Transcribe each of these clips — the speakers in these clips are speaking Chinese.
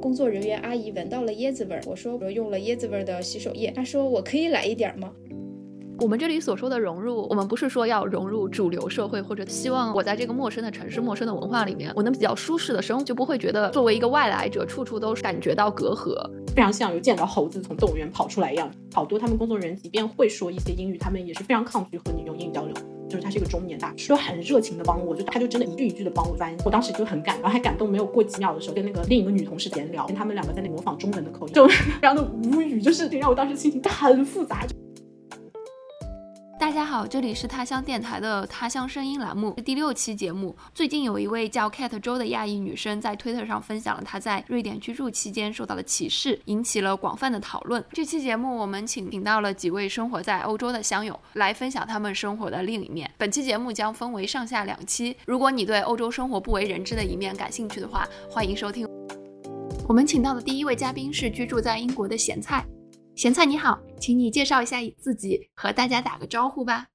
工作人员阿姨闻到了椰子味儿，我说我用了椰子味儿的洗手液，她说我可以来一点吗？我们这里所说的融入，我们不是说要融入主流社会，或者希望我在这个陌生的城市、陌生的文化里面，我能比较舒适的生活，就不会觉得作为一个外来者，处处都感觉到隔阂，非常像有见到猴子从动物园跑出来一样。好多他们工作人员即便会说一些英语，他们也是非常抗拒和你用英语交流。就是他是一个中年大叔，很热情的帮我，就他就真的一句一句的帮我翻译，我当时就很感，然后还感动。没有过几秒的时候，跟那个另一个女同事闲聊，跟他们两个在那模仿中文的口音，就 非常的无语，就是让我当时心情很复杂。大家好，这里是他乡电台的他乡声音栏目第六期节目。最近有一位叫 Cat 周的亚裔女生在推特上分享了她在瑞典居住期间受到的歧视，引起了广泛的讨论。这期节目我们请请到了几位生活在欧洲的乡友来分享他们生活的另一面。本期节目将分为上下两期，如果你对欧洲生活不为人知的一面感兴趣的话，欢迎收听。我们请到的第一位嘉宾是居住在英国的咸菜。咸菜你好，请你介绍一下自己，和大家打个招呼吧。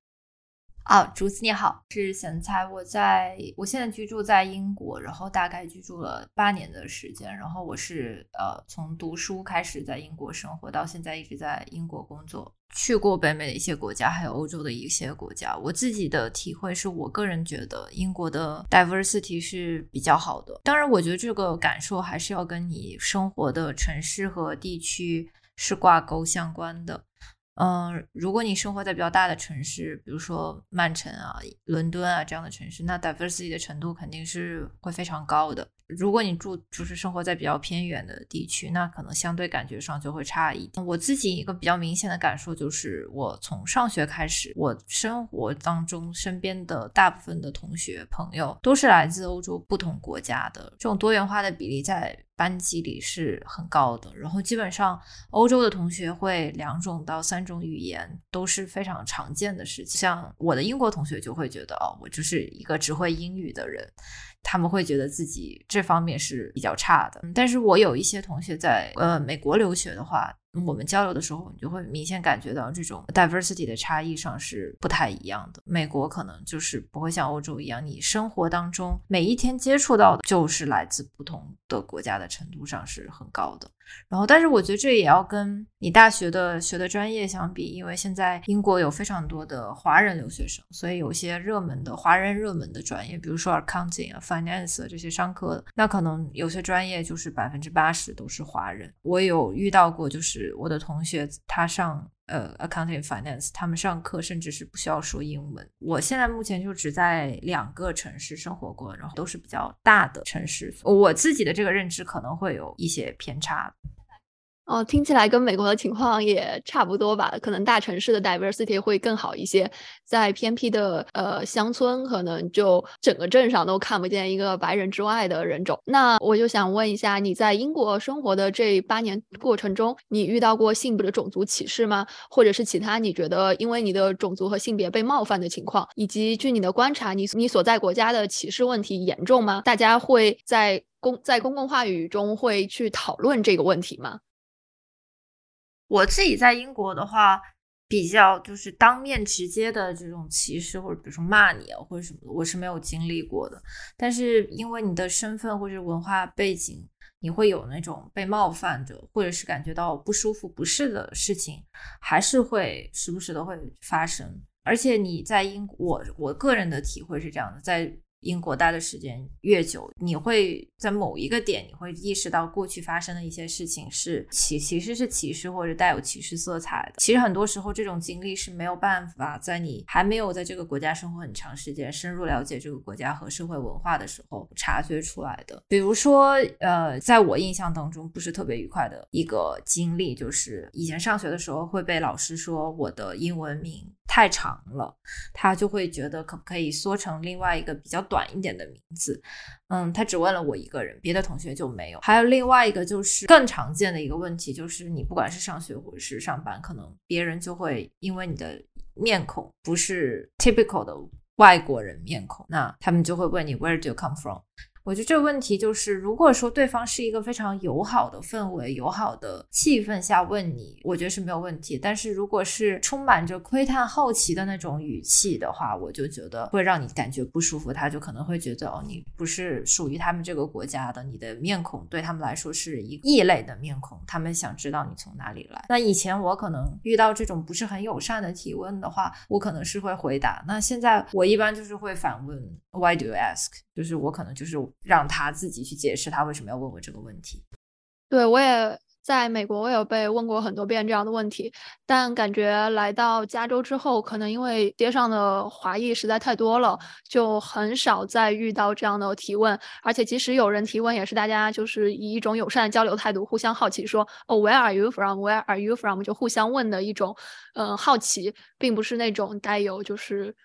啊，竹子你好，是咸菜。我在我现在居住在英国，然后大概居住了八年的时间。然后我是呃从读书开始在英国生活，到现在一直在英国工作。去过北美的一些国家，还有欧洲的一些国家。我自己的体会是我个人觉得英国的 diversity 是比较好的。当然，我觉得这个感受还是要跟你生活的城市和地区。是挂钩相关的，嗯，如果你生活在比较大的城市，比如说曼城啊、伦敦啊这样的城市，那 diversity 的程度肯定是会非常高的。如果你住就是生活在比较偏远的地区，那可能相对感觉上就会差一点。我自己一个比较明显的感受就是，我从上学开始，我生活当中身边的大部分的同学朋友都是来自欧洲不同国家的，这种多元化的比例在。班级里是很高的，然后基本上欧洲的同学会两种到三种语言都是非常常见的事情。像我的英国同学就会觉得，哦，我就是一个只会英语的人，他们会觉得自己这方面是比较差的。但是我有一些同学在呃美国留学的话。我们交流的时候，你就会明显感觉到这种 diversity 的差异上是不太一样的。美国可能就是不会像欧洲一样，你生活当中每一天接触到的就是来自不同的国家的程度上是很高的。然后，但是我觉得这也要跟你大学的学的专业相比，因为现在英国有非常多的华人留学生，所以有些热门的华人热门的专业，比如说 accounting 啊、finance 这些商科，那可能有些专业就是百分之八十都是华人。我有遇到过，就是我的同学他上呃 accounting finance，他们上课甚至是不需要说英文。我现在目前就只在两个城市生活过，然后都是比较大的城市，我自己的这个认知可能会有一些偏差。哦，听起来跟美国的情况也差不多吧？可能大城市的 diversity 会更好一些，在偏僻的呃乡村，可能就整个镇上都看不见一个白人之外的人种。那我就想问一下，你在英国生活的这八年过程中，你遇到过性别的种族歧视吗？或者是其他你觉得因为你的种族和性别被冒犯的情况？以及据你的观察，你你所在国家的歧视问题严重吗？大家会在公在公共话语中会去讨论这个问题吗？我自己在英国的话，比较就是当面直接的这种歧视，或者比如说骂你啊，或者什么的，我是没有经历过的。但是因为你的身份或者文化背景，你会有那种被冒犯的，或者是感觉到不舒服、不适的事情，还是会时不时的会发生。而且你在英，我我个人的体会是这样的，在。英国待的时间越久，你会在某一个点，你会意识到过去发生的一些事情是歧，其实是歧视或者带有歧视色彩的。其实很多时候，这种经历是没有办法在你还没有在这个国家生活很长时间、深入了解这个国家和社会文化的时候察觉出来的。比如说，呃，在我印象当中不是特别愉快的一个经历，就是以前上学的时候会被老师说我的英文名。太长了，他就会觉得可不可以缩成另外一个比较短一点的名字。嗯，他只问了我一个人，别的同学就没有。还有另外一个就是更常见的一个问题，就是你不管是上学或者是上班，可能别人就会因为你的面孔不是 typical 的外国人面孔，那他们就会问你 Where do you come from？我觉得这个问题就是，如果说对方是一个非常友好的氛围、友好的气氛下问你，我觉得是没有问题。但是如果是充满着窥探、好奇的那种语气的话，我就觉得会让你感觉不舒服。他就可能会觉得哦，你不是属于他们这个国家的，你的面孔对他们来说是一异类的面孔，他们想知道你从哪里来。那以前我可能遇到这种不是很友善的提问的话，我可能是会回答。那现在我一般就是会反问：Why do you ask？就是我可能就是让他自己去解释他为什么要问我这个问题。对我也在美国，我有被问过很多遍这样的问题，但感觉来到加州之后，可能因为街上的华裔实在太多了，就很少再遇到这样的提问。而且即使有人提问，也是大家就是以一种友善的交流态度，互相好奇说：“哦，Where are you from? Where are you from？” 就互相问的一种嗯好奇，并不是那种带有就是。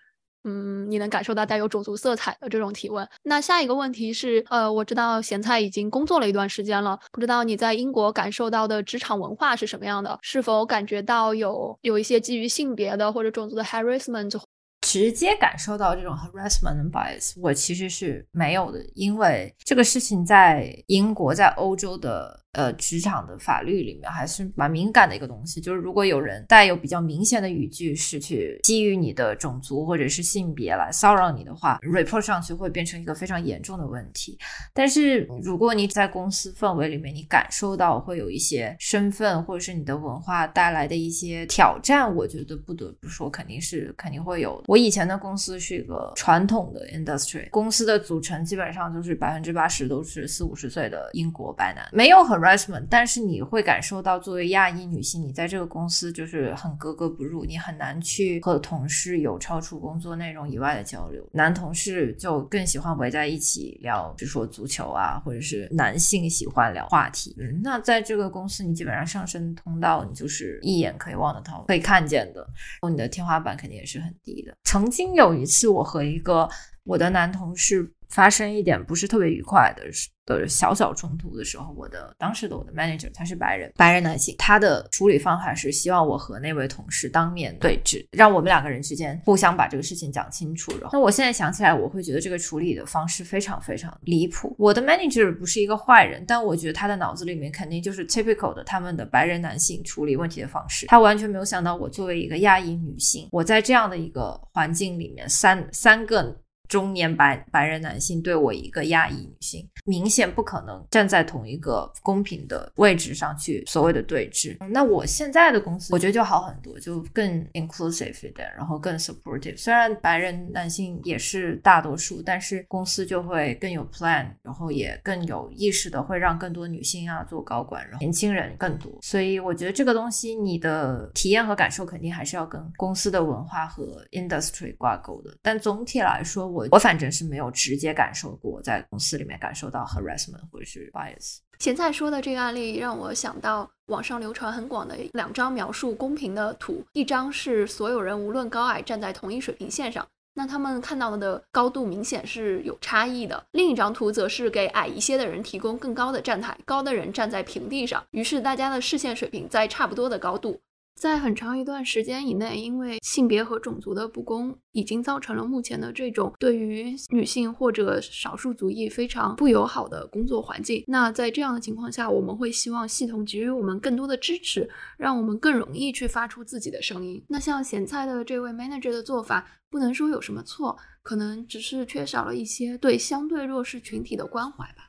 嗯，你能感受到带有种族色彩的这种提问。那下一个问题是，呃，我知道咸菜已经工作了一段时间了，不知道你在英国感受到的职场文化是什么样的？是否感觉到有有一些基于性别的或者种族的 harassment？直接感受到这种 harassment bias，我其实是没有的，因为这个事情在英国，在欧洲的。呃，职场的法律里面还是蛮敏感的一个东西，就是如果有人带有比较明显的语句是去基于你的种族或者是性别来骚扰你的话，report 上去会变成一个非常严重的问题。但是如果你在公司氛围里面，你感受到会有一些身份或者是你的文化带来的一些挑战，我觉得不得不说肯定是肯定会有。我以前的公司是一个传统的 industry，公司的组成基本上就是百分之八十都是四五十岁的英国白男，没有很。但是你会感受到，作为亚裔女性，你在这个公司就是很格格不入，你很难去和同事有超出工作内容以外的交流。男同事就更喜欢围在一起聊，比如说足球啊，或者是男性喜欢聊话题。嗯，那在这个公司，你基本上上升通道，你就是一眼可以望得到、可以看见的，你的天花板肯定也是很低的。曾经有一次，我和一个我的男同事发生一点不是特别愉快的事。的小小冲突的时候，我的当时的我的 manager 他是白人，白人男性，他的处理方法是希望我和那位同事当面对质，让我们两个人之间互相把这个事情讲清楚。然后，那我现在想起来，我会觉得这个处理的方式非常非常离谱。我的 manager 不是一个坏人，但我觉得他的脑子里面肯定就是 typical 的他们的白人男性处理问题的方式。他完全没有想到我作为一个亚裔女性，我在这样的一个环境里面，三三个。中年白白人男性对我一个亚裔女性，明显不可能站在同一个公平的位置上去所谓的对峙。那我现在的公司，我觉得就好很多，就更 inclusive 一点，然后更 supportive。虽然白人男性也是大多数，但是公司就会更有 plan，然后也更有意识的会让更多女性啊做高管，然后年轻人更多。所以我觉得这个东西，你的体验和感受肯定还是要跟公司的文化和 industry 挂钩的。但总体来说，我我反正是没有直接感受过在公司里面感受到 harassment 或者是 bias。咸菜说的这个案例让我想到网上流传很广的两张描述公平的图，一张是所有人无论高矮站在同一水平线上，那他们看到的高度明显是有差异的；另一张图则是给矮一些的人提供更高的站台，高的人站在平地上，于是大家的视线水平在差不多的高度。在很长一段时间以内，因为性别和种族的不公，已经造成了目前的这种对于女性或者少数族裔非常不友好的工作环境。那在这样的情况下，我们会希望系统给予我们更多的支持，让我们更容易去发出自己的声音。那像咸菜的这位 manager 的做法，不能说有什么错，可能只是缺少了一些对相对弱势群体的关怀吧。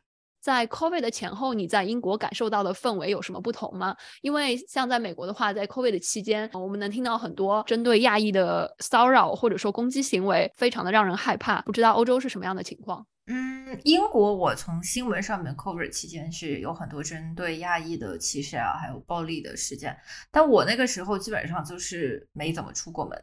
在 COVID 的前后，你在英国感受到的氛围有什么不同吗？因为像在美国的话，在 COVID 的期间，我们能听到很多针对亚裔的骚扰或者说攻击行为，非常的让人害怕。不知道欧洲是什么样的情况？嗯，英国我从新闻上面 COVID 期间是有很多针对亚裔的歧视啊，还有暴力的事件，但我那个时候基本上就是没怎么出过门，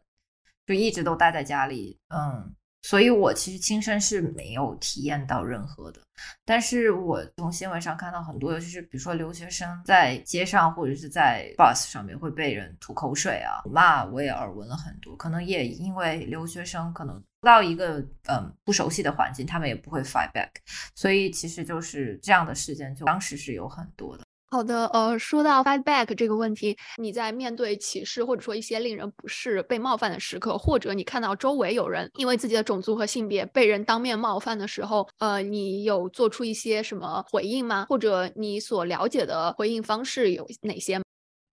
就一直都待在家里。嗯。所以，我其实亲身是没有体验到任何的，但是我从新闻上看到很多，尤其是比如说留学生在街上或者是在 bus 上面会被人吐口水啊、骂，我也耳闻了很多。可能也因为留学生可能到一个嗯不熟悉的环境，他们也不会 fight back，所以其实就是这样的事件，就当时是有很多的。好的，呃，说到 fight back 这个问题，你在面对歧视或者说一些令人不适、被冒犯的时刻，或者你看到周围有人因为自己的种族和性别被人当面冒犯的时候，呃，你有做出一些什么回应吗？或者你所了解的回应方式有哪些？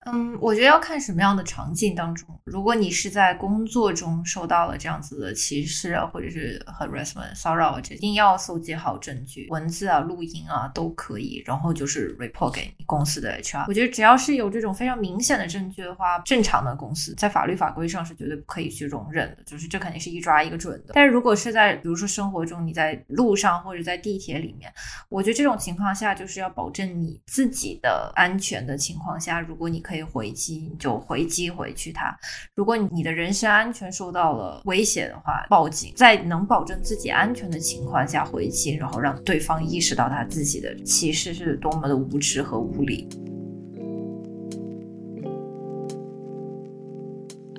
嗯，我觉得要看什么样的场景当中。如果你是在工作中受到了这样子的歧视啊，或者是 harassment 骚扰啊，一定要搜集好证据，文字啊、录音啊都可以，然后就是 report 给你公司的 HR。我觉得只要是有这种非常明显的证据的话，正常的公司在法律法规上是绝对不可以去容忍的，就是这肯定是一抓一个准的。但是如果是在比如说生活中，你在路上或者在地铁里面，我觉得这种情况下就是要保证你自己的安全的情况下，如果你可以回击，你就回击回去他。如果你的人身安全受到了威胁的话，报警，在能保证自己安全的情况下回击，然后让对方意识到他自己的歧视是多么的无知和无理。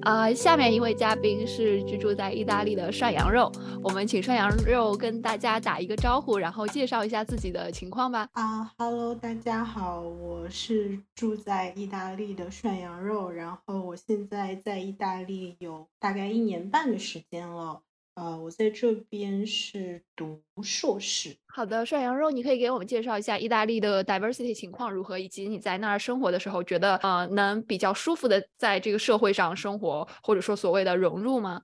啊，下面一位嘉宾是居住在意大利的涮羊肉，我们请涮羊肉跟大家打一个招呼，然后介绍一下自己的情况吧。啊哈喽，大家好，我是住在意大利的涮羊肉，然后我现在在意大利有大概一年半的时间了。呃，我在这边是读硕士。好的，涮羊肉，你可以给我们介绍一下意大利的 diversity 情况如何，以及你在那儿生活的时候，觉得呃能比较舒服的在这个社会上生活，或者说所谓的融入吗？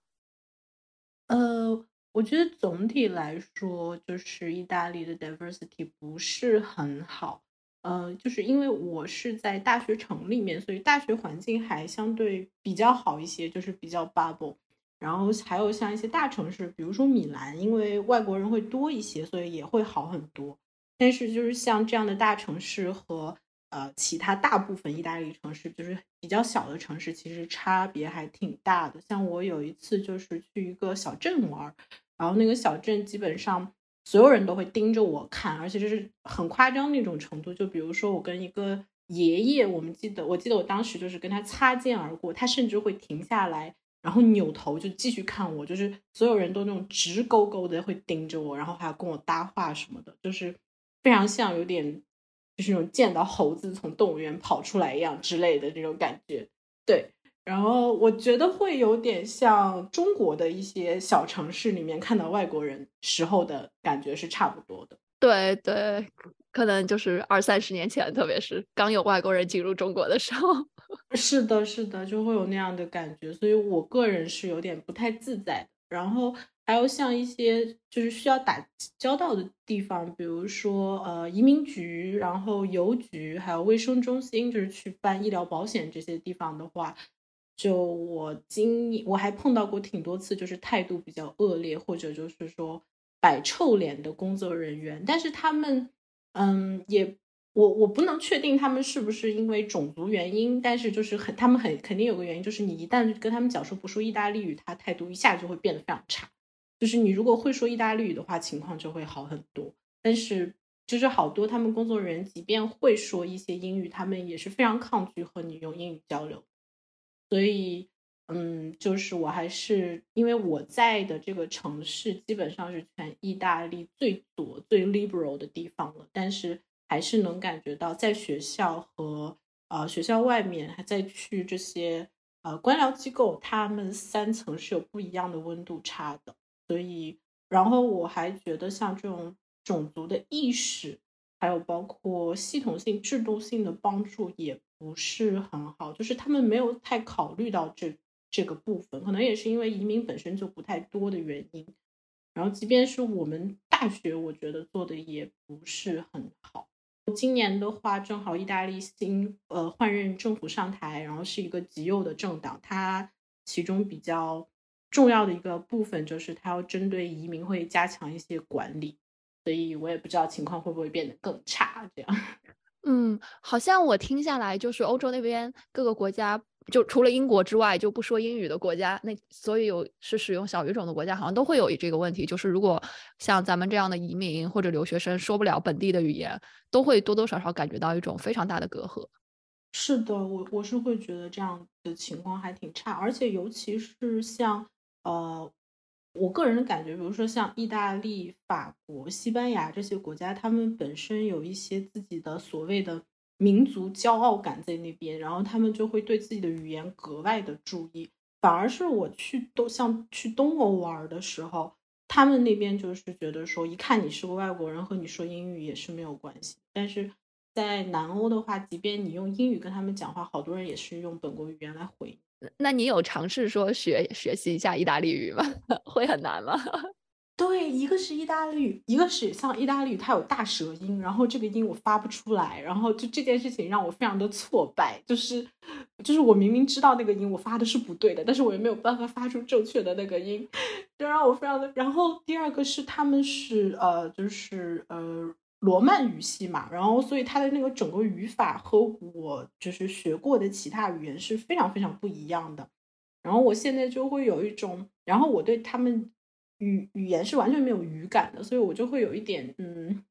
呃，我觉得总体来说，就是意大利的 diversity 不是很好。呃，就是因为我是在大学城里面，所以大学环境还相对比较好一些，就是比较 bubble。然后还有像一些大城市，比如说米兰，因为外国人会多一些，所以也会好很多。但是就是像这样的大城市和呃其他大部分意大利城市，就是比较小的城市，其实差别还挺大的。像我有一次就是去一个小镇玩，然后那个小镇基本上所有人都会盯着我看，而且就是很夸张那种程度。就比如说我跟一个爷爷，我们记得我记得我当时就是跟他擦肩而过，他甚至会停下来。然后扭头就继续看我，就是所有人都那种直勾勾的会盯着我，然后还要跟我搭话什么的，就是非常像有点就是那种见到猴子从动物园跑出来一样之类的这种感觉。对，然后我觉得会有点像中国的一些小城市里面看到外国人时候的感觉是差不多的。对对。可能就是二三十年前，特别是刚有外国人进入中国的时候，是的，是的，就会有那样的感觉，所以我个人是有点不太自在。然后还有像一些就是需要打交道的地方，比如说呃移民局，然后邮局，还有卫生中心，就是去办医疗保险这些地方的话，就我经我还碰到过挺多次，就是态度比较恶劣，或者就是说摆臭脸的工作人员，但是他们。嗯，也我我不能确定他们是不是因为种族原因，但是就是很他们很肯定有个原因，就是你一旦跟他们讲说不说意大利语，他态度一下就会变得非常差。就是你如果会说意大利语的话，情况就会好很多。但是就是好多他们工作人员，即便会说一些英语，他们也是非常抗拒和你用英语交流。所以，嗯，就是我还是因为我在的这个城市基本上是全意大利最左、最 liberal 的地方了，但是还是能感觉到在学校和呃学校外面还在去这些呃官僚机构，他们三层是有不一样的温度差的。所以，然后我还觉得像这种种族的意识，还有包括系统性、制度性的帮助也不是很好，就是他们没有太考虑到这。这个部分可能也是因为移民本身就不太多的原因，然后即便是我们大学，我觉得做的也不是很好。今年的话，正好意大利新呃换任政府上台，然后是一个极右的政党，它其中比较重要的一个部分就是它要针对移民会加强一些管理，所以我也不知道情况会不会变得更差。这样，嗯，好像我听下来就是欧洲那边各个国家。就除了英国之外，就不说英语的国家，那所以有是使用小语种的国家，好像都会有这个问题。就是如果像咱们这样的移民或者留学生说不了本地的语言，都会多多少少感觉到一种非常大的隔阂。是的，我我是会觉得这样的情况还挺差，而且尤其是像呃，我个人的感觉，比如说像意大利、法国、西班牙这些国家，他们本身有一些自己的所谓的民族骄傲感在那边，然后他们就会对自己的语言格外的注意。反而是我去东像去东欧玩的时候，他们那边就是觉得说，一看你是个外国人，和你说英语也是没有关系。但是在南欧的话，即便你用英语跟他们讲话，好多人也是用本国语言来回。那你有尝试说学学习一下意大利语吗？会很难吗？对，一个是意大利，一个是像意大利，它有大舌音，然后这个音我发不出来，然后就这件事情让我非常的挫败，就是就是我明明知道那个音我发的是不对的，但是我又没有办法发出正确的那个音，就让我非常的。然后第二个是他们是呃就是呃罗曼语系嘛，然后所以它的那个整个语法和我就是学过的其他语言是非常非常不一样的，然后我现在就会有一种，然后我对他们。语语言是完全没有语感的，所以我就会有一点，嗯，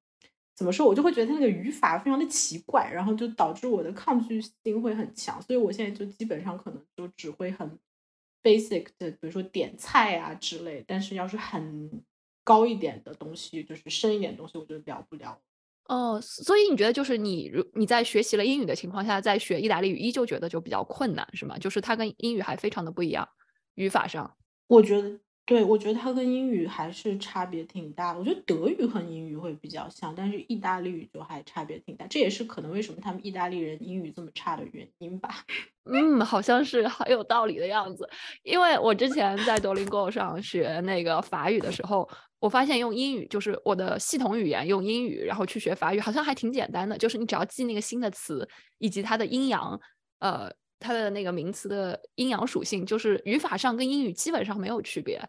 怎么说，我就会觉得他那个语法非常的奇怪，然后就导致我的抗拒性会很强，所以我现在就基本上可能就只会很 basic 的，比如说点菜啊之类，但是要是很高一点的东西，就是深一点的东西，我就聊不了。哦，所以你觉得就是你如你在学习了英语的情况下，在学意大利语依旧觉得就比较困难，是吗？就是它跟英语还非常的不一样，语法上，我觉得。对，我觉得它跟英语还是差别挺大。我觉得德语和英语会比较像，但是意大利语就还差别挺大。这也是可能为什么他们意大利人英语这么差的原因吧。嗯，好像是很有道理的样子。因为我之前在 Duolingo 上学那个法语的时候，我发现用英语就是我的系统语言用英语，然后去学法语好像还挺简单的。就是你只要记那个新的词以及它的阴阳，呃。它的那个名词的阴阳属性，就是语法上跟英语基本上没有区别，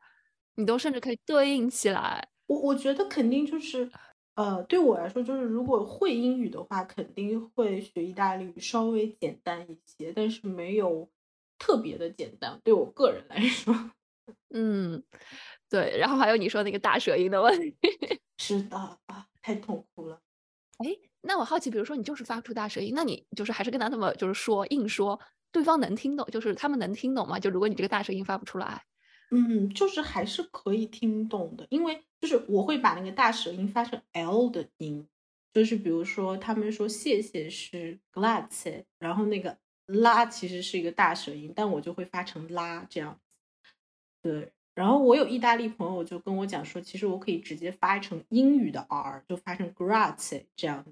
你都甚至可以对应起来。我我觉得肯定就是，呃，对我来说，就是如果会英语的话，肯定会学意大利语稍微简单一些，但是没有特别的简单。对我个人来说，嗯，对。然后还有你说那个大舌音的问题，是的啊，太痛苦了。哎，那我好奇，比如说你就是发不出大舌音，那你就是还是跟他那么就是说硬说。对方能听懂，就是他们能听懂吗？就如果你这个大舌音发不出来，嗯，就是还是可以听懂的，因为就是我会把那个大舌音发成 L 的音，就是比如说他们说谢谢是 grazie，然后那个拉其实是一个大舌音，但我就会发成拉这样子。对，然后我有意大利朋友就跟我讲说，其实我可以直接发成英语的 R，就发成 grazie 这样。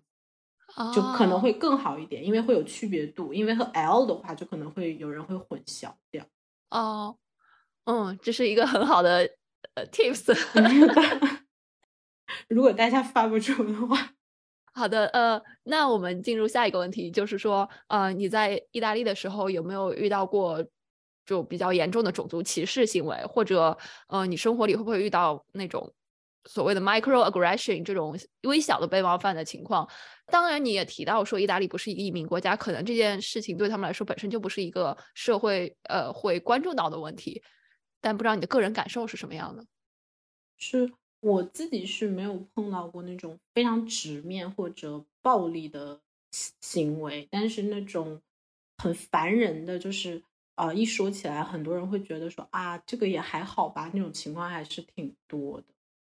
就可能会更好一点，因为会有区别度。因为和 L 的话，就可能会有人会混淆掉。哦，嗯，这是一个很好的呃 tips。如果大家发不出的话，好的，呃，那我们进入下一个问题，就是说，呃，你在意大利的时候有没有遇到过就比较严重的种族歧视行为，或者呃，你生活里会不会遇到那种？所谓的 microaggression 这种微小的被冒犯的情况，当然你也提到说意大利不是一个移民国家，可能这件事情对他们来说本身就不是一个社会呃会关注到的问题，但不知道你的个人感受是什么样的？是我自己是没有碰到过那种非常直面或者暴力的行为，但是那种很烦人的，就是啊一说起来很多人会觉得说啊这个也还好吧，那种情况还是挺多的。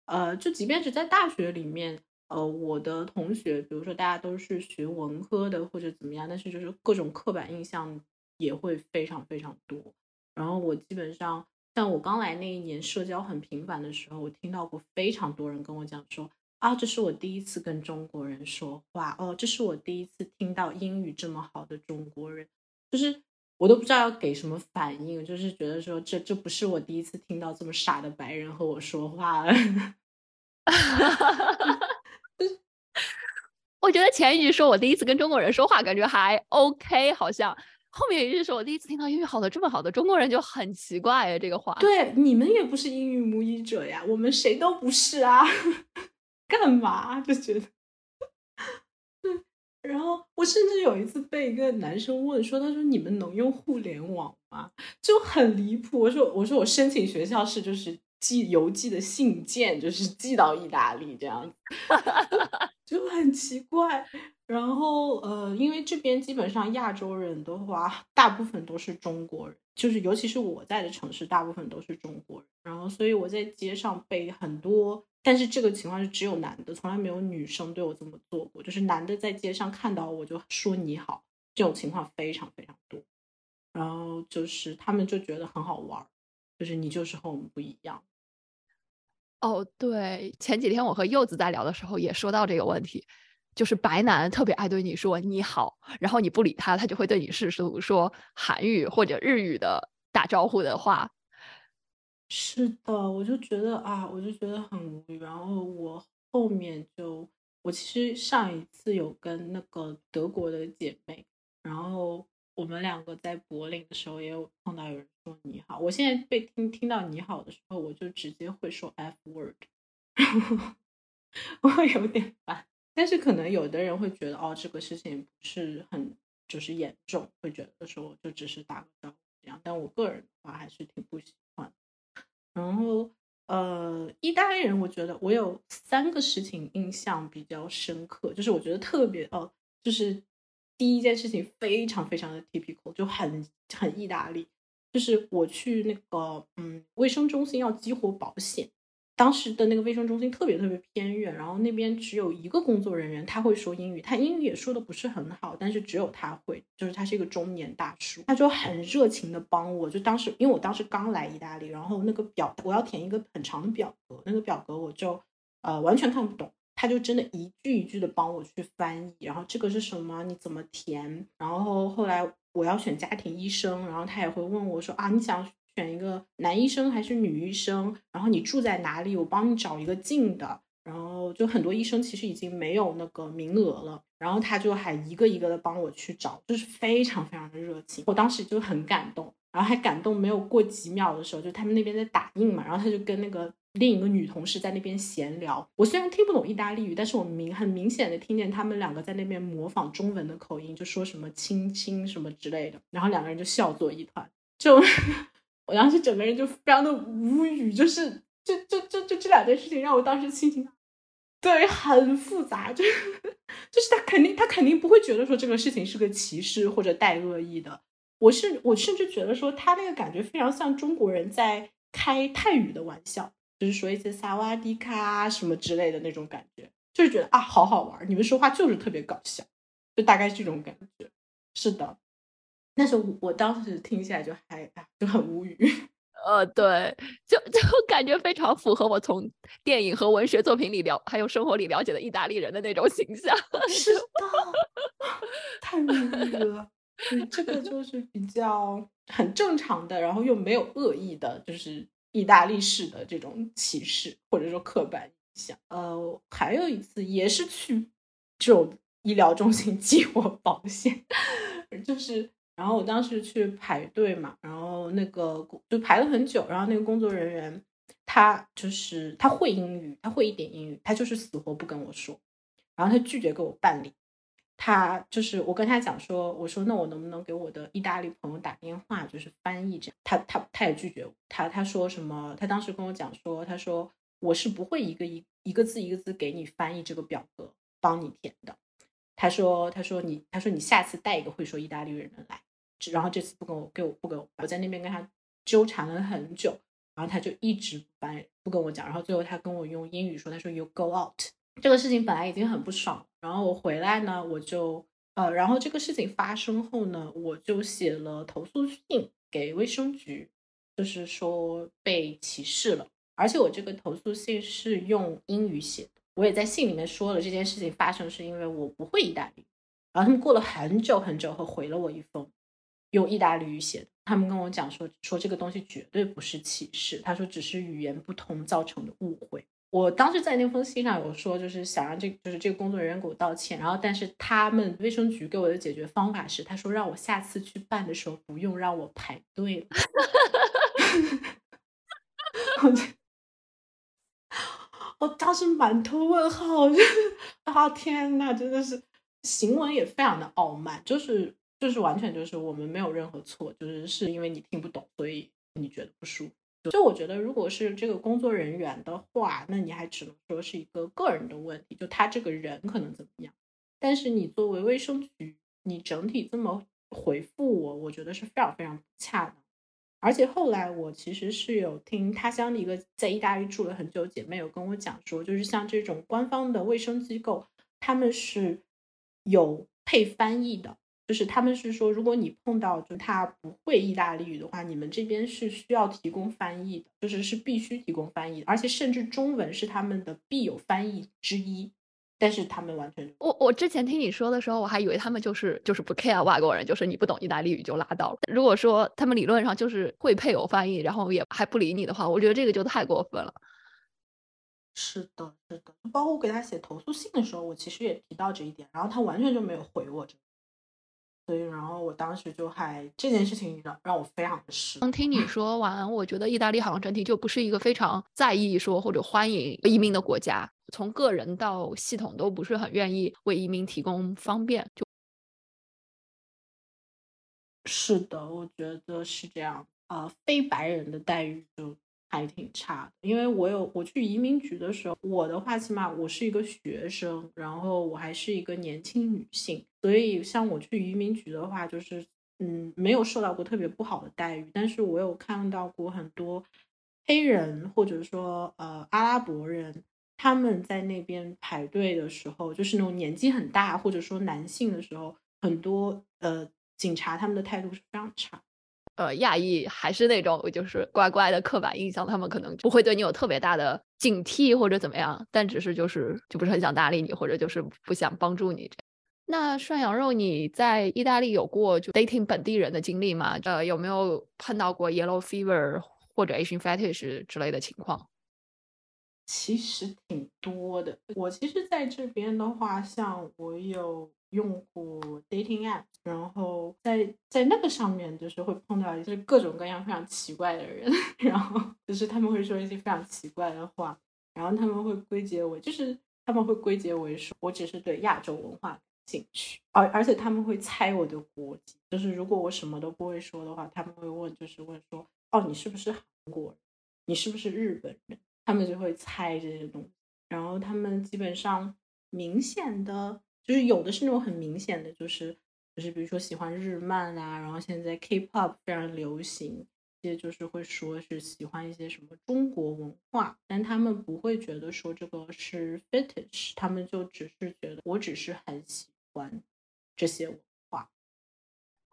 呃，就即便是在大学里面，呃，我的同学，比如说大家都是学文科的或者怎么样，但是就是各种刻板印象也会非常非常多。然后我基本上，像我刚来那一年，社交很频繁的时候，我听到过非常多人跟我讲说，啊，这是我第一次跟中国人说话，哦，这是我第一次听到英语这么好的中国人，就是。我都不知道要给什么反应，就是觉得说这这不是我第一次听到这么傻的白人和我说话了。我觉得前一句说我第一次跟中国人说话，感觉还 OK，好像后面一句说我第一次听到英语好的这么好的中国人就很奇怪这个话。对，你们也不是英语母语者呀，我们谁都不是啊，干嘛就觉得。然后我甚至有一次被一个男生问说：“他说你们能用互联网吗？”就很离谱。我说：“我说我申请学校是就是寄邮寄的信件，就是寄到意大利这样子，就很奇怪。然后呃，因为这边基本上亚洲人的话，大部分都是中国人，就是尤其是我在的城市，大部分都是中国人。然后所以我在街上被很多但是这个情况是只有男的，从来没有女生对我这么做过。就是男的在街上看到我就说你好，这种情况非常非常多。然后就是他们就觉得很好玩，就是你就是和我们不一样。哦，对，前几天我和柚子在聊的时候也说到这个问题，就是白男特别爱对你说你好，然后你不理他，他就会对你试图说韩语或者日语的打招呼的话。是的，我就觉得啊，我就觉得很无语。然后我后面就，我其实上一次有跟那个德国的姐妹，然后我们两个在柏林的时候也有碰到有人说你好。我现在被听听到你好的时候，我就直接会说 F word，我有点烦。但是可能有的人会觉得哦，这个事情不是很就是严重，会觉得说就只是打个招呼这样。但我个人的话还是挺不喜。然后，呃，意大利人，我觉得我有三个事情印象比较深刻，就是我觉得特别哦，就是第一件事情非常非常的 typical，就很很意大利，就是我去那个嗯卫生中心要激活保险。当时的那个卫生中心特别特别偏远，然后那边只有一个工作人员，他会说英语，他英语也说的不是很好，但是只有他会，就是他是一个中年大叔，他就很热情的帮我，就当时因为我当时刚来意大利，然后那个表我要填一个很长的表格，那个表格我就呃完全看不懂，他就真的一句一句的帮我去翻译，然后这个是什么，你怎么填，然后后来我要选家庭医生，然后他也会问我说啊你想。选一个男医生还是女医生？然后你住在哪里？我帮你找一个近的。然后就很多医生其实已经没有那个名额了，然后他就还一个一个的帮我去找，就是非常非常的热情。我当时就很感动，然后还感动没有过几秒的时候，就他们那边在打印嘛，然后他就跟那个另一个女同事在那边闲聊。我虽然听不懂意大利语，但是我明很明显的听见他们两个在那边模仿中文的口音，就说什么亲亲什么之类的，然后两个人就笑作一团，就。我当时整个人就非常的无语，就是就就就就这两件事情让我当时心情对很复杂，就是就是他肯定他肯定不会觉得说这个事情是个歧视或者带恶意的，我是我甚至觉得说他那个感觉非常像中国人在开泰语的玩笑，就是说一些萨瓦迪卡什么之类的那种感觉，就是觉得啊好好玩，你们说话就是特别搞笑，就大概这种感觉，是的。但是我当时听起来就还就很无语，呃，对，就就 感觉非常符合我从电影和文学作品里了，还有生活里了解的意大利人的那种形象。是的，太无语了。这个就是比较很正常的，然后又没有恶意的，就是意大利式的这种歧视或者说刻板印象。呃，还有一次也是去这种医疗中心激活保险，就是。然后我当时去排队嘛，然后那个就排了很久，然后那个工作人员他就是他会英语，他会一点英语，他就是死活不跟我说，然后他拒绝给我办理，他就是我跟他讲说，我说那我能不能给我的意大利朋友打电话，就是翻译这样，他他他也拒绝，他他说什么？他当时跟我讲说，他说我是不会一个一一个字一个字给你翻译这个表格，帮你填的。他说他说你他说你下次带一个会说意大利语的人来。然后这次不跟我给我不给我，我在那边跟他纠缠了很久，然后他就一直不不跟我讲，然后最后他跟我用英语说，他说 You go out。这个事情本来已经很不爽，然后我回来呢，我就呃，然后这个事情发生后呢，我就写了投诉信给卫生局，就是说被歧视了，而且我这个投诉信是用英语写的，我也在信里面说了这件事情发生是因为我不会意大利，然后他们过了很久很久后回了我一封。用意大利语写的，他们跟我讲说说这个东西绝对不是歧视，他说只是语言不通造成的误会。我当时在那封信上有说，就是想让这就是这个工作人员给我道歉，然后但是他们卫生局给我的解决方法是，他说让我下次去办的时候不用让我排队了。我当时满头问号，啊天呐，真的是行文也非常的傲慢，就是。就是完全就是我们没有任何错，就是是因为你听不懂，所以你觉得不舒服。就我觉得，如果是这个工作人员的话，那你还只能说是一个个人的问题，就他这个人可能怎么样。但是你作为卫生局，你整体这么回复我，我觉得是非常非常不恰当。而且后来我其实是有听他乡的一个在意大利住了很久姐妹有跟我讲说，就是像这种官方的卫生机构，他们是有配翻译的。就是他们是说，如果你碰到就他不会意大利语的话，你们这边是需要提供翻译的，就是是必须提供翻译，而且甚至中文是他们的必有翻译之一。但是他们完全，我我之前听你说的时候，我还以为他们就是就是不 care 外国人，就是你不懂意大利语就拉倒了。如果说他们理论上就是会配有翻译，然后也还不理你的话，我觉得这个就太过分了。是的，是的，包括我给他写投诉信的时候，我其实也提到这一点，然后他完全就没有回我这。所以，然后我当时就还这件事情让让我非常的失望。听你说完，我觉得意大利好像整体就不是一个非常在意说或者欢迎移民的国家，从个人到系统都不是很愿意为移民提供方便。就，是的，我觉得是这样啊，非白人的待遇就。还挺差的，因为我有我去移民局的时候，我的话起码我是一个学生，然后我还是一个年轻女性，所以像我去移民局的话，就是嗯没有受到过特别不好的待遇，但是我有看到过很多黑人或者说呃阿拉伯人，他们在那边排队的时候，就是那种年纪很大或者说男性的时候，很多呃警察他们的态度是非常差。呃，亚裔还是那种就是乖乖的刻板印象，他们可能不会对你有特别大的警惕或者怎么样，但只是就是就不是很想搭理你，或者就是不想帮助你这。那涮羊肉，你在意大利有过就 dating 本地人的经历吗？呃，有没有碰到过 yellow fever 或者 Asian fetish 之类的情况？其实挺多的。我其实在这边的话，像我有。用过 dating app，然后在在那个上面就是会碰到一些各种各样非常奇怪的人，然后就是他们会说一些非常奇怪的话，然后他们会归结为就是他们会归结为说我只是对亚洲文化兴趣，而而且他们会猜我的国籍，就是如果我什么都不会说的话，他们会问就是问说哦你是不是韩国人，你是不是日本人，他们就会猜这些东西，然后他们基本上明显的。就是有的是那种很明显的，就是就是比如说喜欢日漫啊，然后现在 K-pop 非常流行，这些就是会说是喜欢一些什么中国文化，但他们不会觉得说这个是 fetish，他们就只是觉得我只是很喜欢这些文化。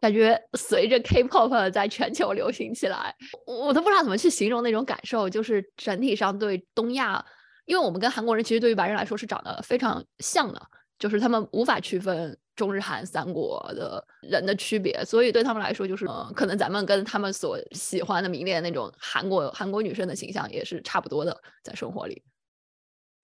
感觉随着 K-pop 在全球流行起来，我都不知道怎么去形容那种感受，就是整体上对东亚，因为我们跟韩国人其实对于白人来说是长得非常像的。就是他们无法区分中日韩三国的人的区别，所以对他们来说，就是呃，可能咱们跟他们所喜欢的、迷恋那种韩国韩国女生的形象也是差不多的，在生活里。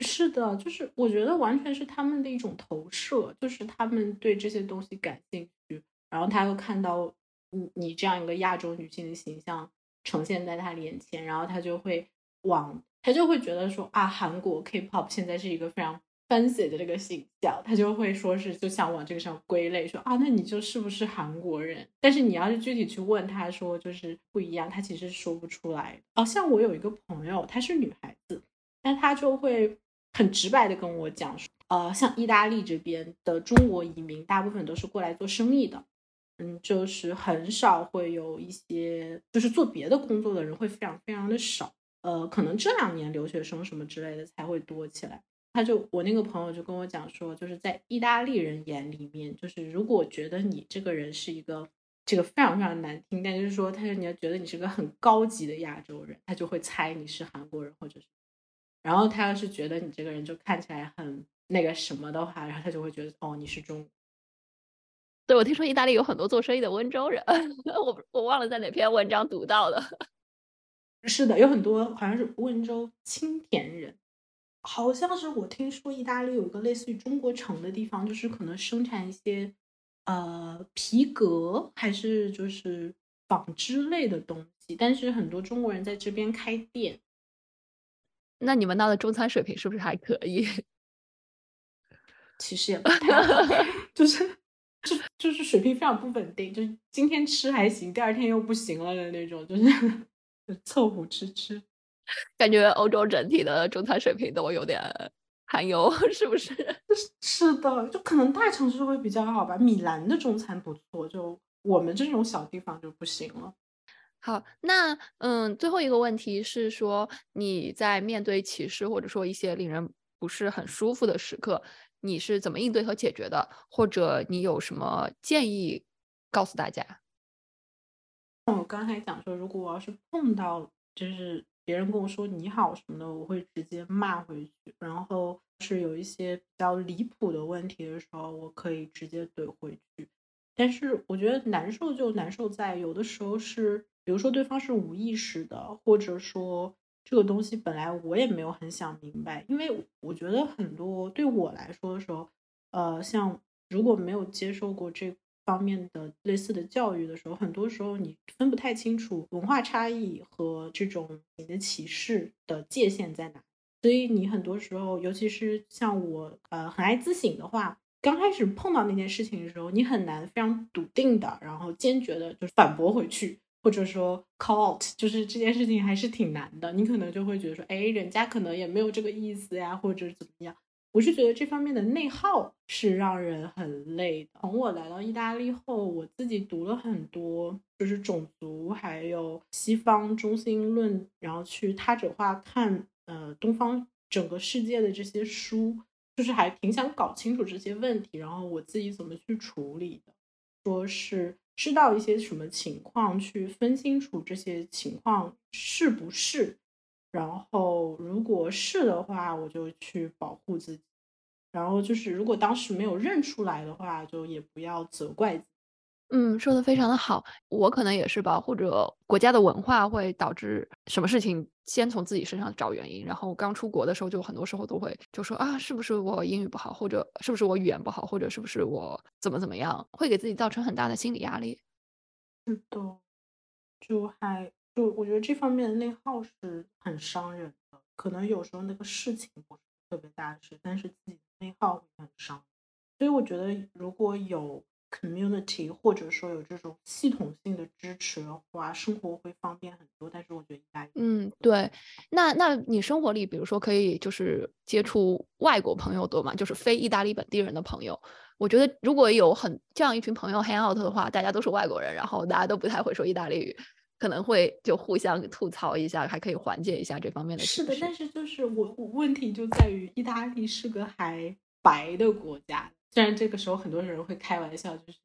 是的，就是我觉得完全是他们的一种投射，就是他们对这些东西感兴趣，然后他又看到你你这样一个亚洲女性的形象呈现在他眼前，然后他就会往他就会觉得说啊，韩国 K-pop 现在是一个非常。Fancy 的这个形象，他就会说是就想往这个上归类，说啊，那你就是不是韩国人？但是你要是具体去问他说就是不一样，他其实说不出来。哦，像我有一个朋友，她是女孩子，那她就会很直白的跟我讲说，呃，像意大利这边的中国移民，大部分都是过来做生意的，嗯，就是很少会有一些就是做别的工作的人会非常非常的少，呃，可能这两年留学生什么之类的才会多起来。他就我那个朋友就跟我讲说，就是在意大利人眼里面，就是如果觉得你这个人是一个这个非常非常难听，但就是说，他说你要觉得你是个很高级的亚洲人，他就会猜你是韩国人或者是。然后他要是觉得你这个人就看起来很那个什么的话，然后他就会觉得哦你是中。对，我听说意大利有很多做生意的温州人，我我忘了在哪篇文章读到的。是的，有很多好像是温州青田人。好像是我听说意大利有一个类似于中国城的地方，就是可能生产一些呃皮革还是就是纺织类的东西，但是很多中国人在这边开店。那你们那的中餐水平是不是还可以？其实也不太好，就是就就是水平非常不稳定，就是今天吃还行，第二天又不行了的那种，就是 就凑合吃吃。感觉欧洲整体的中餐水平都有点含油，是不是？是的，就可能大城市会比较好吧。米兰的中餐不错，就我们这种小地方就不行了。好，那嗯，最后一个问题是说，你在面对歧视或者说一些令人不是很舒服的时刻，你是怎么应对和解决的？或者你有什么建议告诉大家？像我刚才讲说，如果我要是碰到就是别人跟我说你好什么的，我会直接骂回去。然后是有一些比较离谱的问题的时候，我可以直接怼回去。但是我觉得难受就难受在有的时候是。比如说对方是无意识的，或者说这个东西本来我也没有很想明白，因为我觉得很多对我来说的时候，呃，像如果没有接受过这方面的类似的教育的时候，很多时候你分不太清楚文化差异和这种你的歧视的界限在哪，所以你很多时候，尤其是像我，呃，很爱自省的话，刚开始碰到那件事情的时候，你很难非常笃定的，然后坚决的就反驳回去。或者说 call out，就是这件事情还是挺难的。你可能就会觉得说，哎，人家可能也没有这个意思呀，或者怎么样。我是觉得这方面的内耗是让人很累的。从我来到意大利后，我自己读了很多，就是种族还有西方中心论，然后去他者化看呃东方整个世界的这些书，就是还挺想搞清楚这些问题，然后我自己怎么去处理的，说是。知道一些什么情况，去分清楚这些情况是不是，然后如果是的话，我就去保护自己。然后就是如果当时没有认出来的话，就也不要责怪自己。嗯，说的非常的好。我可能也是吧，或者国家的文化会导致什么事情先从自己身上找原因。然后刚出国的时候，就很多时候都会就说啊，是不是我英语不好，或者是不是我语言不好，或者是不是我怎么怎么样，会给自己造成很大的心理压力。是的，就还就我觉得这方面的内耗是很伤人的。可能有时候那个事情不是特别大的事，但是自己的内耗会很伤。所以我觉得如果有。community 或者说有这种系统性的支持的话，生活会方便很多。但是我觉得应该，嗯，对。那那你生活里，比如说可以就是接触外国朋友多吗？就是非意大利本地人的朋友。我觉得如果有很这样一群朋友 hang out 的话，大家都是外国人，然后大家都不太会说意大利语，可能会就互相吐槽一下，还可以缓解一下这方面的。是的，但是就是我我问题就在于意大利是个还白的国家。虽然这个时候很多人会开玩笑，就是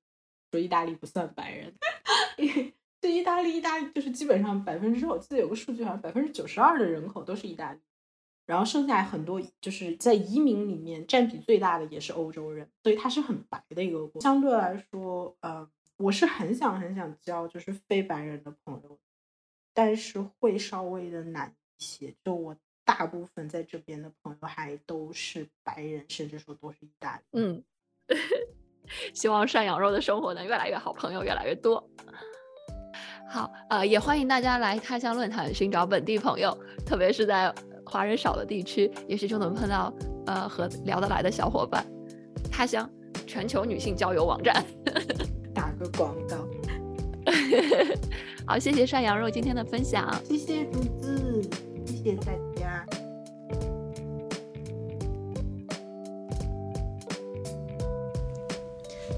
说意大利不算白人，因为对意大利，意大利就是基本上百分之，我记得有个数据好像百分之九十二的人口都是意大利，然后剩下很多就是在移民里面占比最大的也是欧洲人，所以它是很白的一个国。相对来说，呃，我是很想很想交就是非白人的朋友，但是会稍微的难一些。就我。大部分在这边的朋友还都是白人，甚至说都是意大利。嗯，希望涮羊肉的生活能越来越好，朋友越来越多。好，呃，也欢迎大家来他乡论坛寻找本地朋友，特别是在华人少的地区，也许就能碰到呃和聊得来的小伙伴。他乡全球女性交友网站，广告。好，谢谢涮羊肉今天的分享，谢谢竹子，谢谢大家。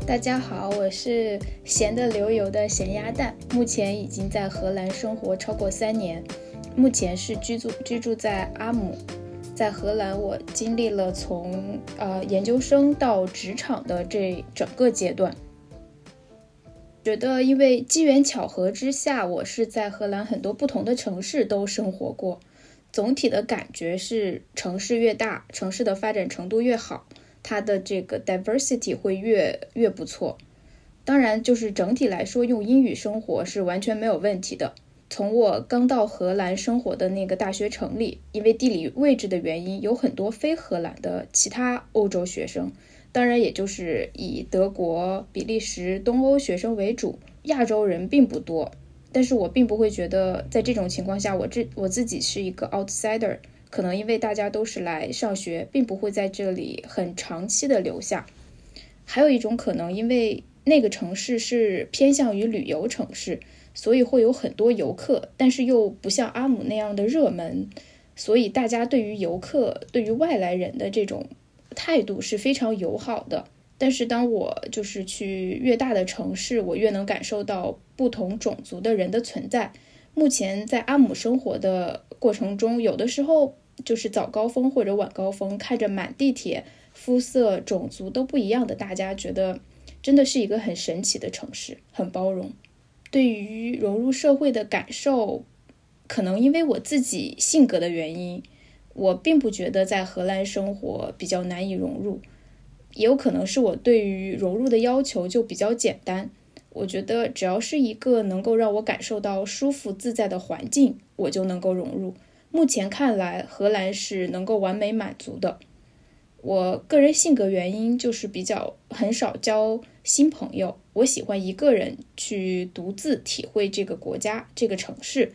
大家好，我是咸的流油的咸鸭蛋，目前已经在荷兰生活超过三年，目前是居住居住在阿姆，在荷兰我经历了从呃研究生到职场的这整个阶段，觉得因为机缘巧合之下，我是在荷兰很多不同的城市都生活过，总体的感觉是城市越大，城市的发展程度越好。它的这个 diversity 会越越不错，当然就是整体来说用英语生活是完全没有问题的。从我刚到荷兰生活的那个大学城里，因为地理位置的原因，有很多非荷兰的其他欧洲学生，当然也就是以德国、比利时、东欧学生为主，亚洲人并不多。但是我并不会觉得在这种情况下，我这我自己是一个 outsider。可能因为大家都是来上学，并不会在这里很长期的留下。还有一种可能，因为那个城市是偏向于旅游城市，所以会有很多游客，但是又不像阿姆那样的热门，所以大家对于游客、对于外来人的这种态度是非常友好的。但是当我就是去越大的城市，我越能感受到不同种族的人的存在。目前在阿姆生活的过程中，有的时候就是早高峰或者晚高峰，看着满地铁肤色、种族都不一样的大家，觉得真的是一个很神奇的城市，很包容。对于融入社会的感受，可能因为我自己性格的原因，我并不觉得在荷兰生活比较难以融入。也有可能是我对于融入的要求就比较简单，我觉得只要是一个能够让我感受到舒服自在的环境，我就能够融入。目前看来，荷兰是能够完美满足的。我个人性格原因就是比较很少交新朋友，我喜欢一个人去独自体会这个国家、这个城市。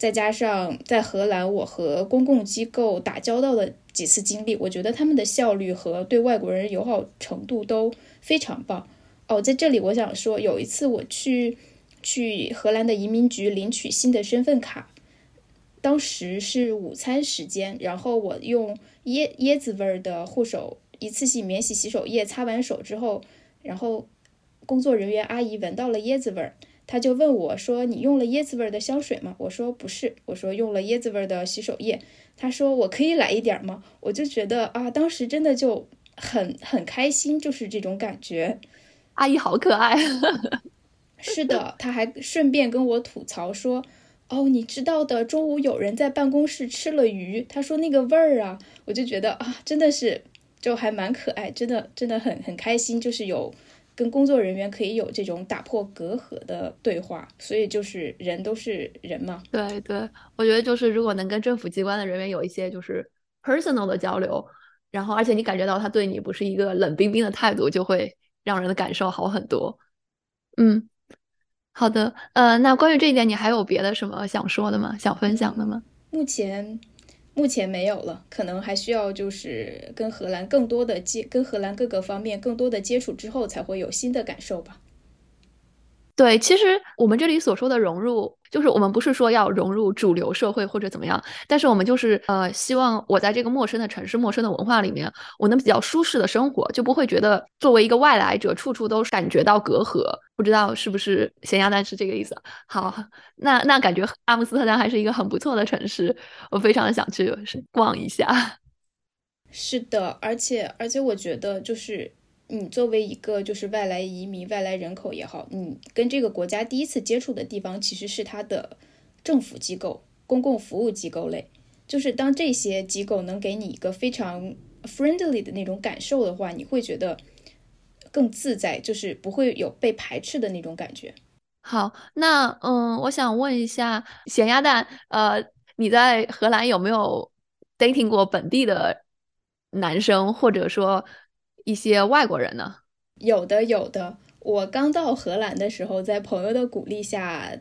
再加上在荷兰，我和公共机构打交道的几次经历，我觉得他们的效率和对外国人友好程度都非常棒。哦，在这里我想说，有一次我去去荷兰的移民局领取新的身份卡，当时是午餐时间，然后我用椰椰子味儿的护手一次性免洗洗手液擦完手之后，然后工作人员阿姨闻到了椰子味儿。他就问我说：“你用了椰子味的香水吗？”我说：“不是。”我说：“用了椰子味的洗手液。”他说：“我可以来一点吗？”我就觉得啊，当时真的就很很开心，就是这种感觉。阿姨好可爱。是的，他还顺便跟我吐槽说：“哦，你知道的，中午有人在办公室吃了鱼。”他说那个味儿啊，我就觉得啊，真的是就还蛮可爱，真的真的很很开心，就是有。跟工作人员可以有这种打破隔阂的对话，所以就是人都是人嘛。对对，我觉得就是如果能跟政府机关的人员有一些就是 personal 的交流，然后而且你感觉到他对你不是一个冷冰冰的态度，就会让人的感受好很多。嗯，好的，呃，那关于这一点，你还有别的什么想说的吗？想分享的吗？目前。目前没有了，可能还需要就是跟荷兰更多的接，跟荷兰各个方面更多的接触之后，才会有新的感受吧。对，其实我们这里所说的融入，就是我们不是说要融入主流社会或者怎么样，但是我们就是呃，希望我在这个陌生的城市、陌生的文化里面，我能比较舒适的生活，就不会觉得作为一个外来者，处处都感觉到隔阂。不知道是不是咸鸭蛋是这个意思？好，那那感觉阿姆斯特丹还是一个很不错的城市，我非常的想去逛一下。是的，而且而且我觉得就是。你作为一个就是外来移民、外来人口也好，你跟这个国家第一次接触的地方其实是它的政府机构、公共服务机构类。就是当这些机构能给你一个非常 friendly 的那种感受的话，你会觉得更自在，就是不会有被排斥的那种感觉。好，那嗯，我想问一下咸鸭蛋，呃，你在荷兰有没有 dating 过本地的男生，或者说？一些外国人呢？有的，有的。我刚到荷兰的时候，在朋友的鼓励下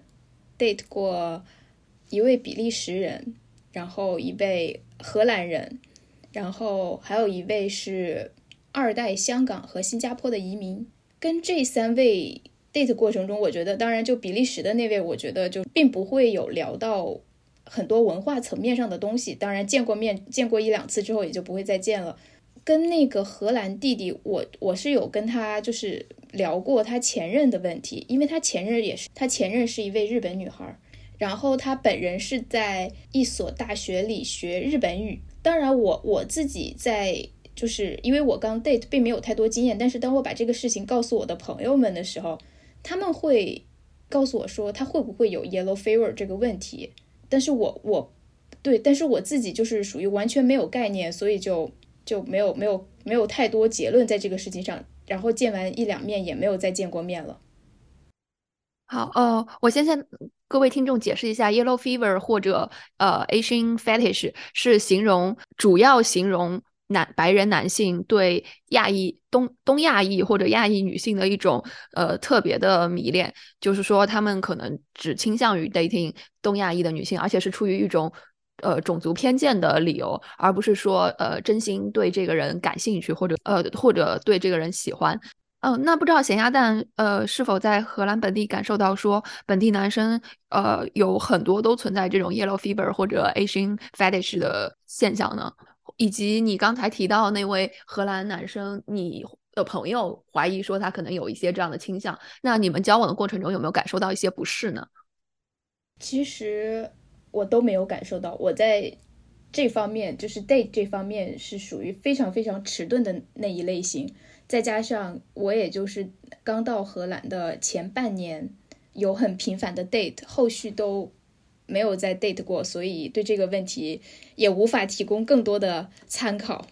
，date 过一位比利时人，然后一位荷兰人，然后还有一位是二代香港和新加坡的移民。跟这三位 date 过程中，我觉得，当然就比利时的那位，我觉得就并不会有聊到很多文化层面上的东西。当然，见过面见过一两次之后，也就不会再见了。跟那个荷兰弟弟，我我是有跟他就是聊过他前任的问题，因为他前任也是他前任是一位日本女孩，然后他本人是在一所大学里学日本语。当然，我我自己在就是因为我刚 date 并没有太多经验，但是当我把这个事情告诉我的朋友们的时候，他们会告诉我说他会不会有 yellow fever 这个问题，但是我我对，但是我自己就是属于完全没有概念，所以就。就没有没有没有太多结论在这个事情上，然后见完一两面也没有再见过面了。好，呃，我先向各位听众解释一下，yellow fever 或者呃 Asian fetish 是形容主要形容男白人男性对亚裔东东亚裔或者亚裔女性的一种呃特别的迷恋，就是说他们可能只倾向于 dating 东亚裔的女性，而且是出于一种。呃，种族偏见的理由，而不是说呃真心对这个人感兴趣，或者呃或者对这个人喜欢。嗯，那不知道咸鸭蛋呃是否在荷兰本地感受到说本地男生呃有很多都存在这种 yellow fever 或者 Asian fetish 的现象呢？以及你刚才提到那位荷兰男生，你的朋友怀疑说他可能有一些这样的倾向。那你们交往的过程中有没有感受到一些不适呢？其实我都没有感受到，我在这方面就是 date 这方面是属于非常非常迟钝的那一类型。再加上我也就是刚到荷兰的前半年有很频繁的 date，后续都没有再 date 过，所以对这个问题也无法提供更多的参考。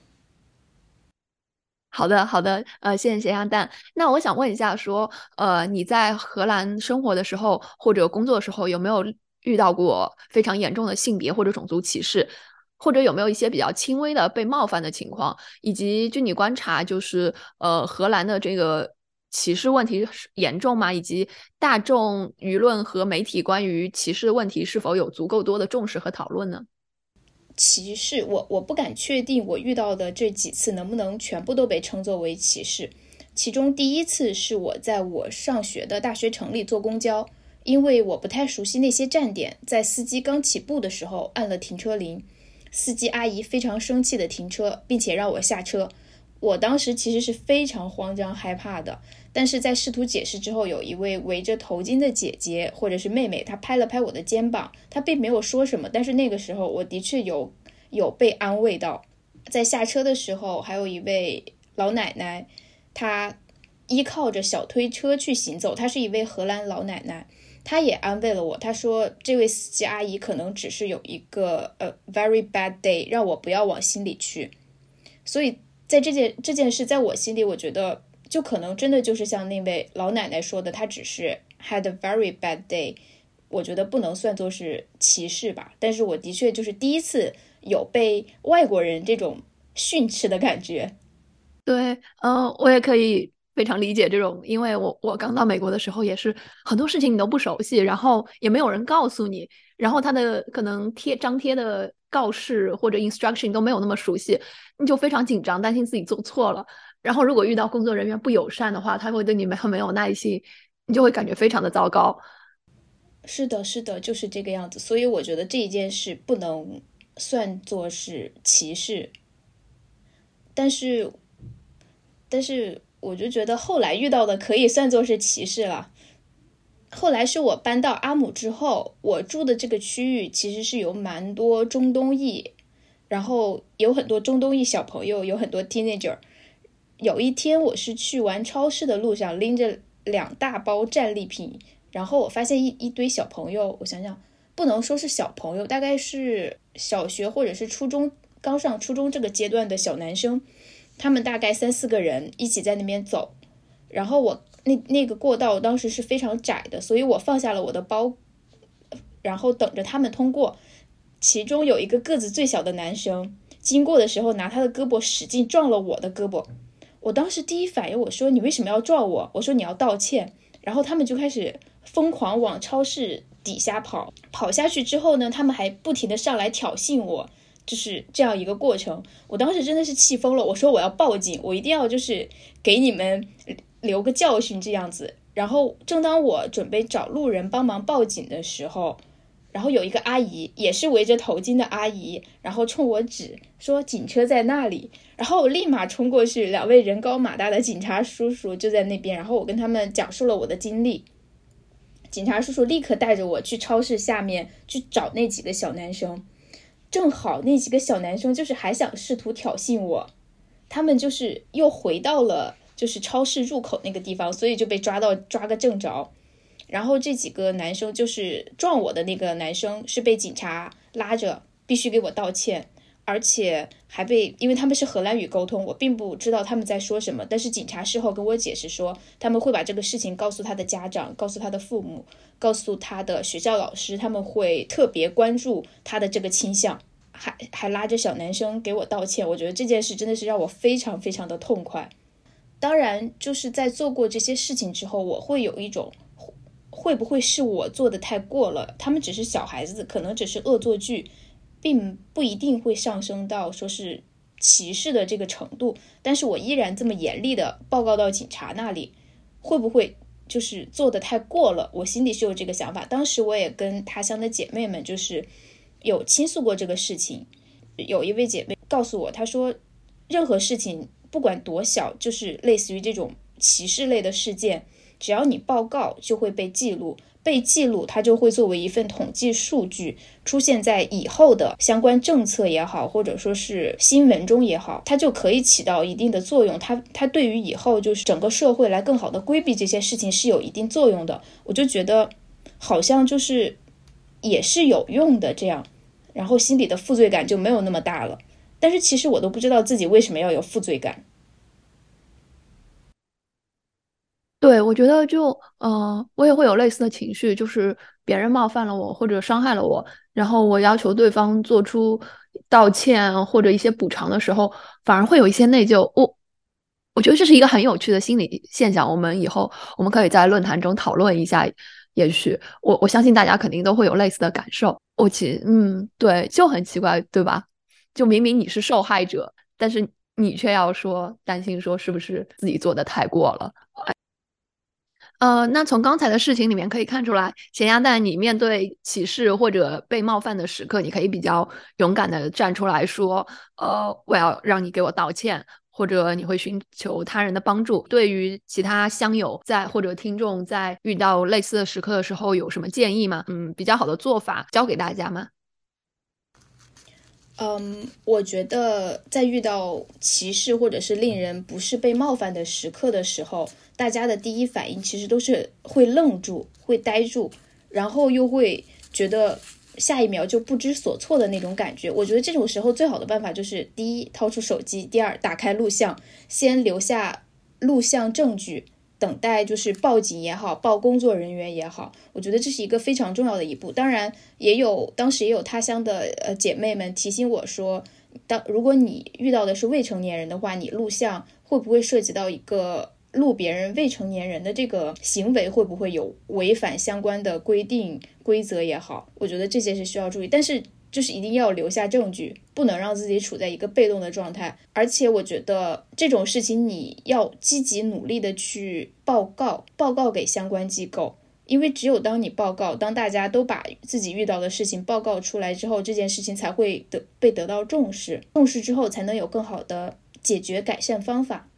好的，好的，呃，谢谢咸鸭蛋。那我想问一下，说，呃，你在荷兰生活的时候或者工作的时候，有没有遇到过非常严重的性别或者种族歧视，或者有没有一些比较轻微的被冒犯的情况？以及据你观察，就是呃，荷兰的这个歧视问题严重吗？以及大众舆论和媒体关于歧视的问题是否有足够多的重视和讨论呢？歧视，我我不敢确定我遇到的这几次能不能全部都被称作为歧视。其中第一次是我在我上学的大学城里坐公交，因为我不太熟悉那些站点，在司机刚起步的时候按了停车铃，司机阿姨非常生气的停车，并且让我下车。我当时其实是非常慌张害怕的。但是在试图解释之后，有一位围着头巾的姐姐或者是妹妹，她拍了拍我的肩膀，她并没有说什么。但是那个时候，我的确有有被安慰到。在下车的时候，还有一位老奶奶，她依靠着小推车去行走。她是一位荷兰老奶奶，他也安慰了我。他说，这位司机阿姨可能只是有一个呃 very bad day，让我不要往心里去。所以在这件这件事，在我心里，我觉得。就可能真的就是像那位老奶奶说的，她只是 had a very bad day，我觉得不能算作是歧视吧。但是我的确就是第一次有被外国人这种训斥的感觉。对，嗯，我也可以非常理解这种，因为我我刚到美国的时候也是很多事情你都不熟悉，然后也没有人告诉你，然后他的可能贴张贴的告示或者 instruction 都没有那么熟悉，你就非常紧张，担心自己做错了。然后，如果遇到工作人员不友善的话，他会对你们很没有耐心，你就会感觉非常的糟糕。是的，是的，就是这个样子。所以我觉得这一件事不能算作是歧视，但是，但是我就觉得后来遇到的可以算作是歧视了。后来是我搬到阿姆之后，我住的这个区域其实是有蛮多中东裔，然后有很多中东裔小朋友，有很多 teenager。有一天，我是去玩超市的路上，拎着两大包战利品，然后我发现一一堆小朋友，我想想，不能说是小朋友，大概是小学或者是初中刚上初中这个阶段的小男生，他们大概三四个人一起在那边走，然后我那那个过道当时是非常窄的，所以我放下了我的包，然后等着他们通过，其中有一个个子最小的男生经过的时候，拿他的胳膊使劲撞了我的胳膊。我当时第一反应，我说你为什么要撞我？我说你要道歉。然后他们就开始疯狂往超市底下跑，跑下去之后呢，他们还不停的上来挑衅我，就是这样一个过程。我当时真的是气疯了，我说我要报警，我一定要就是给你们留个教训这样子。然后正当我准备找路人帮忙报警的时候，然后有一个阿姨，也是围着头巾的阿姨，然后冲我指说警车在那里，然后我立马冲过去，两位人高马大的警察叔叔就在那边，然后我跟他们讲述了我的经历，警察叔叔立刻带着我去超市下面去找那几个小男生，正好那几个小男生就是还想试图挑衅我，他们就是又回到了就是超市入口那个地方，所以就被抓到抓个正着。然后这几个男生就是撞我的那个男生是被警察拉着，必须给我道歉，而且还被因为他们是荷兰语沟通，我并不知道他们在说什么。但是警察事后跟我解释说，他们会把这个事情告诉他的家长，告诉他的父母，告诉他的学校老师，他们会特别关注他的这个倾向，还还拉着小男生给我道歉。我觉得这件事真的是让我非常非常的痛快。当然，就是在做过这些事情之后，我会有一种。会不会是我做的太过了？他们只是小孩子，可能只是恶作剧，并不一定会上升到说是歧视的这个程度。但是我依然这么严厉的报告到警察那里，会不会就是做的太过了？我心里是有这个想法。当时我也跟他乡的姐妹们就是有倾诉过这个事情，有一位姐妹告诉我，她说任何事情不管多小，就是类似于这种歧视类的事件，只要你报告，就会被记录。被记录，它就会作为一份统计数据出现在以后的相关政策也好，或者说是新闻中也好，它就可以起到一定的作用。它它对于以后就是整个社会来更好的规避这些事情是有一定作用的。我就觉得好像就是也是有用的这样，然后心里的负罪感就没有那么大了。但是其实我都不知道自己为什么要有负罪感。对，我觉得就，呃，我也会有类似的情绪，就是别人冒犯了我或者伤害了我，然后我要求对方做出道歉或者一些补偿的时候，反而会有一些内疚。我我觉得这是一个很有趣的心理现象，我们以后我们可以在论坛中讨论一下。也许我我相信大家肯定都会有类似的感受。我其，嗯，对，就很奇怪，对吧？就明明你是受害者，但是你却要说担心说是不是自己做的太过了。呃，那从刚才的事情里面可以看出来，咸鸭蛋，你面对歧视或者被冒犯的时刻，你可以比较勇敢的站出来说，呃，我要让你给我道歉，或者你会寻求他人的帮助。对于其他乡友在或者听众在遇到类似的时刻的时候，有什么建议吗？嗯，比较好的做法教给大家吗？嗯，我觉得在遇到歧视或者是令人不是被冒犯的时刻的时候，大家的第一反应其实都是会愣住、会呆住，然后又会觉得下一秒就不知所措的那种感觉。我觉得这种时候最好的办法就是：第一，掏出手机；第二，打开录像，先留下录像证据。等待就是报警也好，报工作人员也好，我觉得这是一个非常重要的一步。当然，也有当时也有他乡的呃姐妹们提醒我说，当如果你遇到的是未成年人的话，你录像会不会涉及到一个录别人未成年人的这个行为，会不会有违反相关的规定规则也好？我觉得这些是需要注意，但是。就是一定要留下证据，不能让自己处在一个被动的状态。而且我觉得这种事情你要积极努力的去报告，报告给相关机构，因为只有当你报告，当大家都把自己遇到的事情报告出来之后，这件事情才会得被得到重视，重视之后才能有更好的解决改善方法。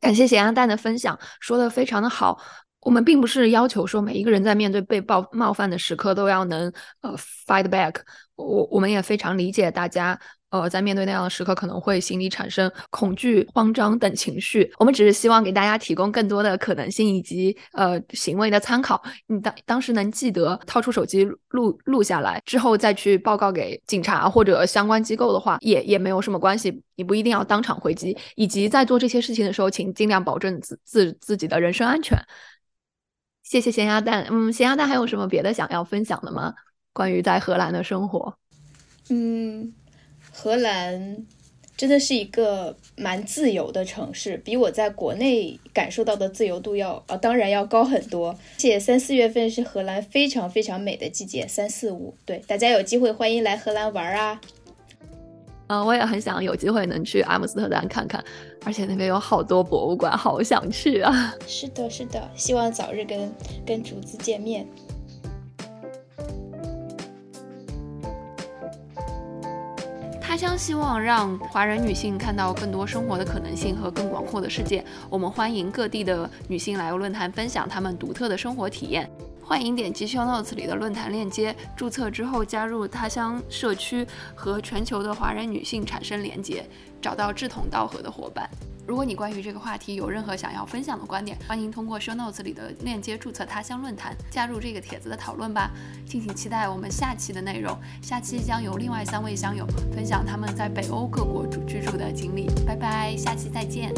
感谢咸鸭蛋的分享，说的非常的好。我们并不是要求说每一个人在面对被冒冒犯的时刻都要能呃 fight back。我我们也非常理解大家呃在面对那样的时刻可能会心里产生恐惧、慌张等情绪。我们只是希望给大家提供更多的可能性以及呃行为的参考。你当当时能记得掏出手机录录下来之后再去报告给警察或者相关机构的话，也也没有什么关系。你不一定要当场回击，以及在做这些事情的时候，请尽量保证自自自己的人身安全。谢谢咸鸭蛋，嗯，咸鸭蛋还有什么别的想要分享的吗？关于在荷兰的生活，嗯，荷兰真的是一个蛮自由的城市，比我在国内感受到的自由度要啊，当然要高很多。且三四月份是荷兰非常非常美的季节，三四五，对，大家有机会欢迎来荷兰玩啊。嗯，我也很想有机会能去阿姆斯特丹看看，而且那边有好多博物馆，好想去啊！是的，是的，希望早日跟跟竹子见面。他乡希望让华人女性看到更多生活的可能性和更广阔的世界。我们欢迎各地的女性来论坛分享她们独特的生活体验。欢迎点击 show notes 里的论坛链接，注册之后加入他乡社区，和全球的华人女性产生连接，找到志同道合的伙伴。如果你关于这个话题有任何想要分享的观点，欢迎通过 show notes 里的链接注册他乡论坛，加入这个帖子的讨论吧。敬请期待我们下期的内容，下期将由另外三位乡友分享他们在北欧各国居住的经历。拜拜，下期再见。